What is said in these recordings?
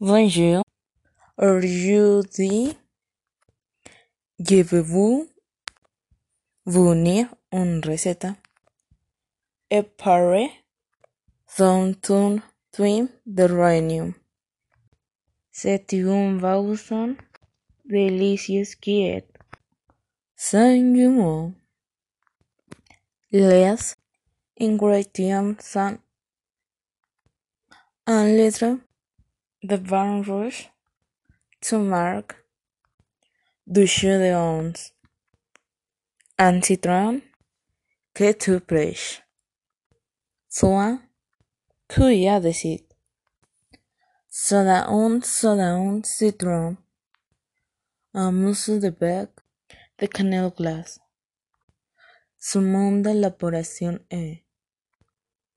Bonjour, aujourd'hui je vais vous fournir une recette et parler d'un twin de rhenium. C'est une boisson délicieuse qui est sans Les ingrédients sont un litre The Baron Rouge, To Mark, Du Jeu de Onze, Antitron, Que tu prêches, Soin, Tu y a. Soda un, soda un, citron, Un mousse de bec, de canel glace. Su mundo de la población est.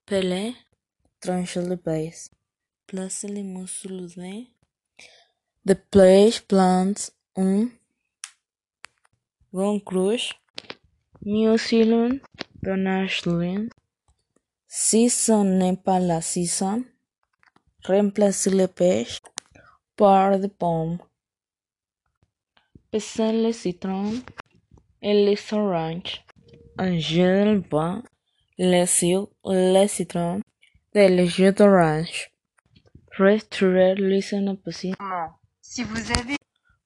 Pelé, tranche de base. Place les muscles de plage plants un bon crush, mucilon, donachelin. Si ce n'est pas la saison, remplacez le pêche par des pommes. Pesez le citron et les oranges. Un jus de vin, le sucre, le citron et le jus d'orange. Restaurer listen possible. Si vous avez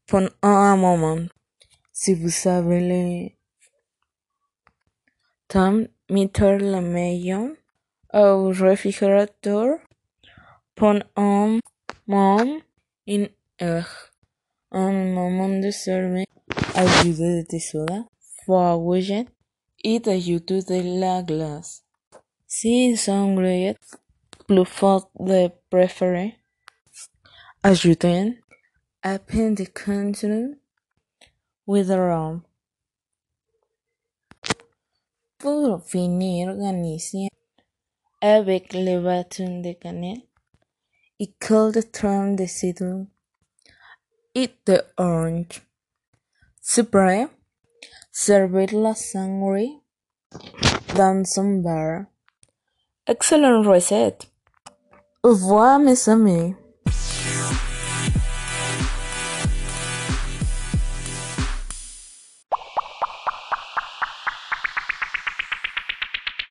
Pendant un moment, si vous avez le temps, mettez la maillon euh, au réfrigérateur pendant un moment, une heure. Un moment de servir, ajouter de soda, fromage et d'ajouter de la glace. Si ingrédients plus fort de contenue with a rum. Pour finir, garnissez avec le bâton de cannelle et quelques troncs de citron et de orange. Prêt, servez la sangria dans un verre. Excellente recette! Au revoir mes amis.